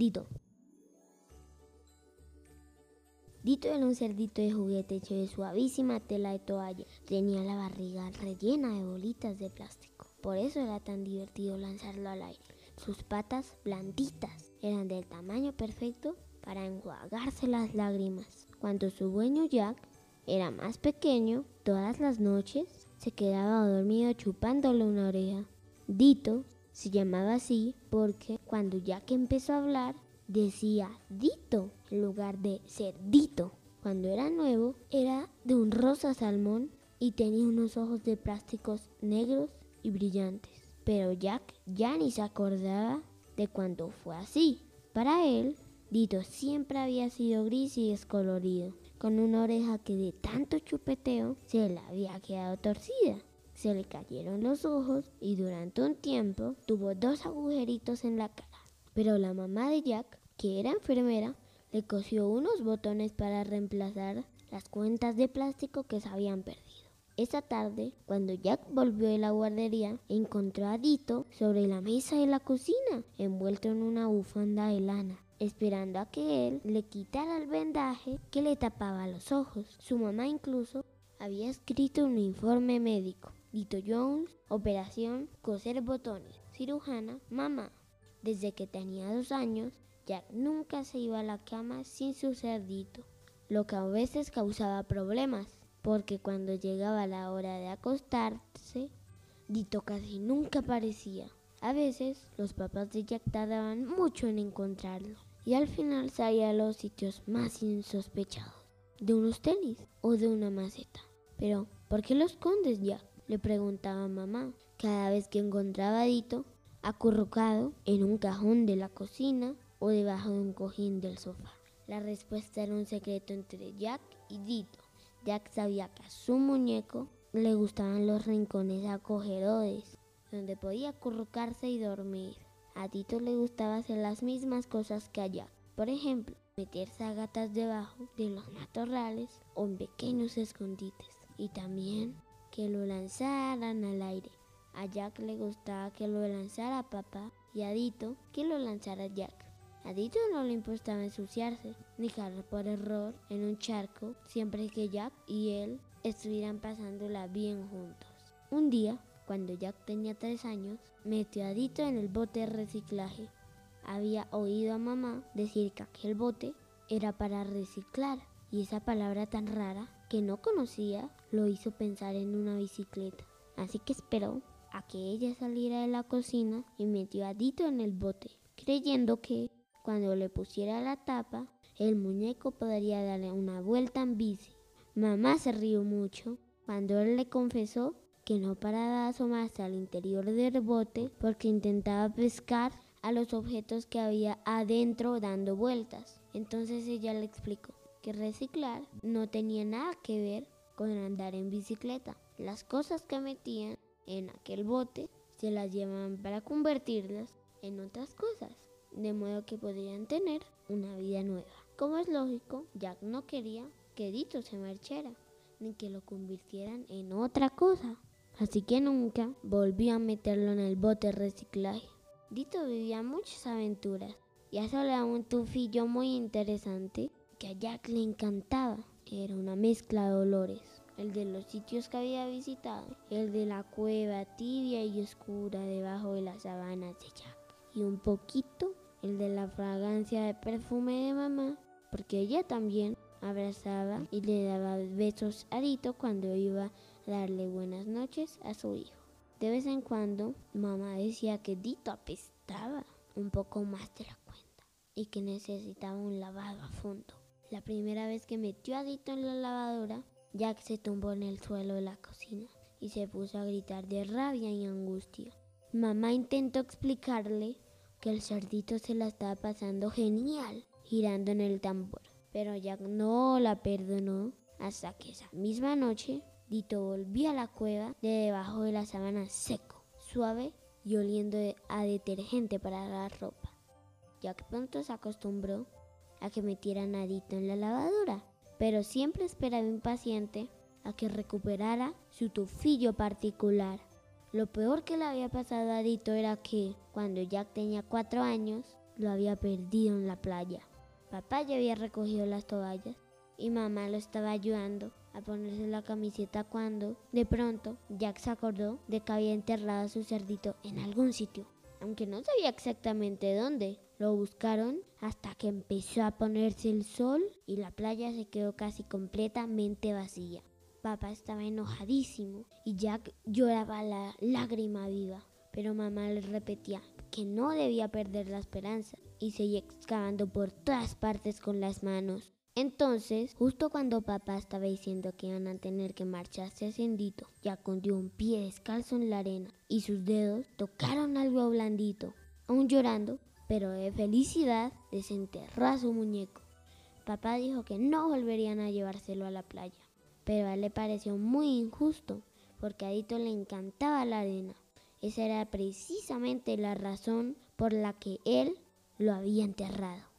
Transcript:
Dito. Dito era un cerdito de juguete hecho de suavísima tela de toalla. Tenía la barriga rellena de bolitas de plástico. Por eso era tan divertido lanzarlo al aire. Sus patas blanditas eran del tamaño perfecto para enjuagarse las lágrimas. Cuando su dueño Jack era más pequeño, todas las noches se quedaba dormido chupándole una oreja. Dito se llamaba así porque cuando Jack empezó a hablar decía Dito en lugar de cerdito. Cuando era nuevo era de un rosa salmón y tenía unos ojos de plásticos negros y brillantes. Pero Jack ya ni se acordaba de cuando fue así. Para él, Dito siempre había sido gris y descolorido con una oreja que de tanto chupeteo se le había quedado torcida. Se le cayeron los ojos y durante un tiempo tuvo dos agujeritos en la cara. Pero la mamá de Jack, que era enfermera, le cosió unos botones para reemplazar las cuentas de plástico que se habían perdido. Esa tarde, cuando Jack volvió de la guardería, encontró a Dito sobre la mesa de la cocina, envuelto en una bufanda de lana esperando a que él le quitara el vendaje que le tapaba los ojos. Su mamá incluso había escrito un informe médico. Dito Jones, operación, coser botones, cirujana, mamá. Desde que tenía dos años, Jack nunca se iba a la cama sin su cerdito, lo que a veces causaba problemas, porque cuando llegaba la hora de acostarse, Dito casi nunca aparecía. A veces los papás de Jack tardaban mucho en encontrarlo y al final salía a los sitios más insospechados, de unos tenis o de una maceta. Pero, ¿por qué lo escondes ya? Le preguntaba mamá cada vez que encontraba a Dito acurrucado en un cajón de la cocina o debajo de un cojín del sofá. La respuesta era un secreto entre Jack y Dito. Jack sabía que a su muñeco le gustaban los rincones acogedores, donde podía acurrucarse y dormir. A Tito le gustaba hacer las mismas cosas que a Jack. Por ejemplo, meterse a debajo de los matorrales o en pequeños escondites. Y también que lo lanzaran al aire. A Jack le gustaba que lo lanzara papá y a Dito que lo lanzara Jack. A Dito no le importaba ensuciarse ni caer por error en un charco siempre que Jack y él estuvieran pasándola bien juntos. Un día, cuando Jack tenía tres años, metió a Dito en el bote de reciclaje. Había oído a mamá decir que aquel bote era para reciclar y esa palabra tan rara que no conocía lo hizo pensar en una bicicleta. Así que esperó a que ella saliera de la cocina y metió a Dito en el bote, creyendo que cuando le pusiera la tapa, el muñeco podría darle una vuelta en bici. Mamá se rió mucho cuando él le confesó que no paraba de asomarse al interior del bote porque intentaba pescar a los objetos que había adentro dando vueltas. Entonces ella le explicó que reciclar no tenía nada que ver con andar en bicicleta. Las cosas que metían en aquel bote se las llevaban para convertirlas en otras cosas, de modo que podrían tener una vida nueva. Como es lógico, Jack no quería que Dito se marchara, ni que lo convirtieran en otra cosa así que nunca volvió a meterlo en el bote reciclaje. Dito vivía muchas aventuras y daba un tufillo muy interesante que a Jack le encantaba. Era una mezcla de olores, el de los sitios que había visitado, el de la cueva tibia y oscura debajo de las sabanas de Jack, y un poquito el de la fragancia de perfume de mamá, porque ella también abrazaba y le daba besos a Dito cuando iba darle buenas noches a su hijo. De vez en cuando, mamá decía que Dito apestaba un poco más de la cuenta y que necesitaba un lavado a fondo. La primera vez que metió a Dito en la lavadora, Jack se tumbó en el suelo de la cocina y se puso a gritar de rabia y angustia. Mamá intentó explicarle que el cerdito se la estaba pasando genial girando en el tambor, pero Jack no la perdonó hasta que esa misma noche Dito volvió a la cueva de debajo de la sábana seco, suave y oliendo a detergente para la ropa. Jack pronto se acostumbró a que metieran a Dito en la lavadora, pero siempre esperaba impaciente a que recuperara su tufillo particular. Lo peor que le había pasado a Dito era que, cuando Jack tenía cuatro años, lo había perdido en la playa. Papá ya había recogido las toallas y mamá lo estaba ayudando a ponerse la camiseta cuando, de pronto, Jack se acordó de que había enterrado a su cerdito en algún sitio, aunque no sabía exactamente dónde. Lo buscaron hasta que empezó a ponerse el sol y la playa se quedó casi completamente vacía. Papá estaba enojadísimo y Jack lloraba la lágrima viva, pero mamá le repetía que no debía perder la esperanza y seguía excavando por todas partes con las manos. Entonces, justo cuando papá estaba diciendo que iban a tener que marcharse a Cendito, Jack hundió un pie descalzo en la arena y sus dedos tocaron algo blandito. Aún llorando, pero de felicidad, desenterró a su muñeco. Papá dijo que no volverían a llevárselo a la playa, pero a él le pareció muy injusto, porque a Dito le encantaba la arena. Esa era precisamente la razón por la que él lo había enterrado.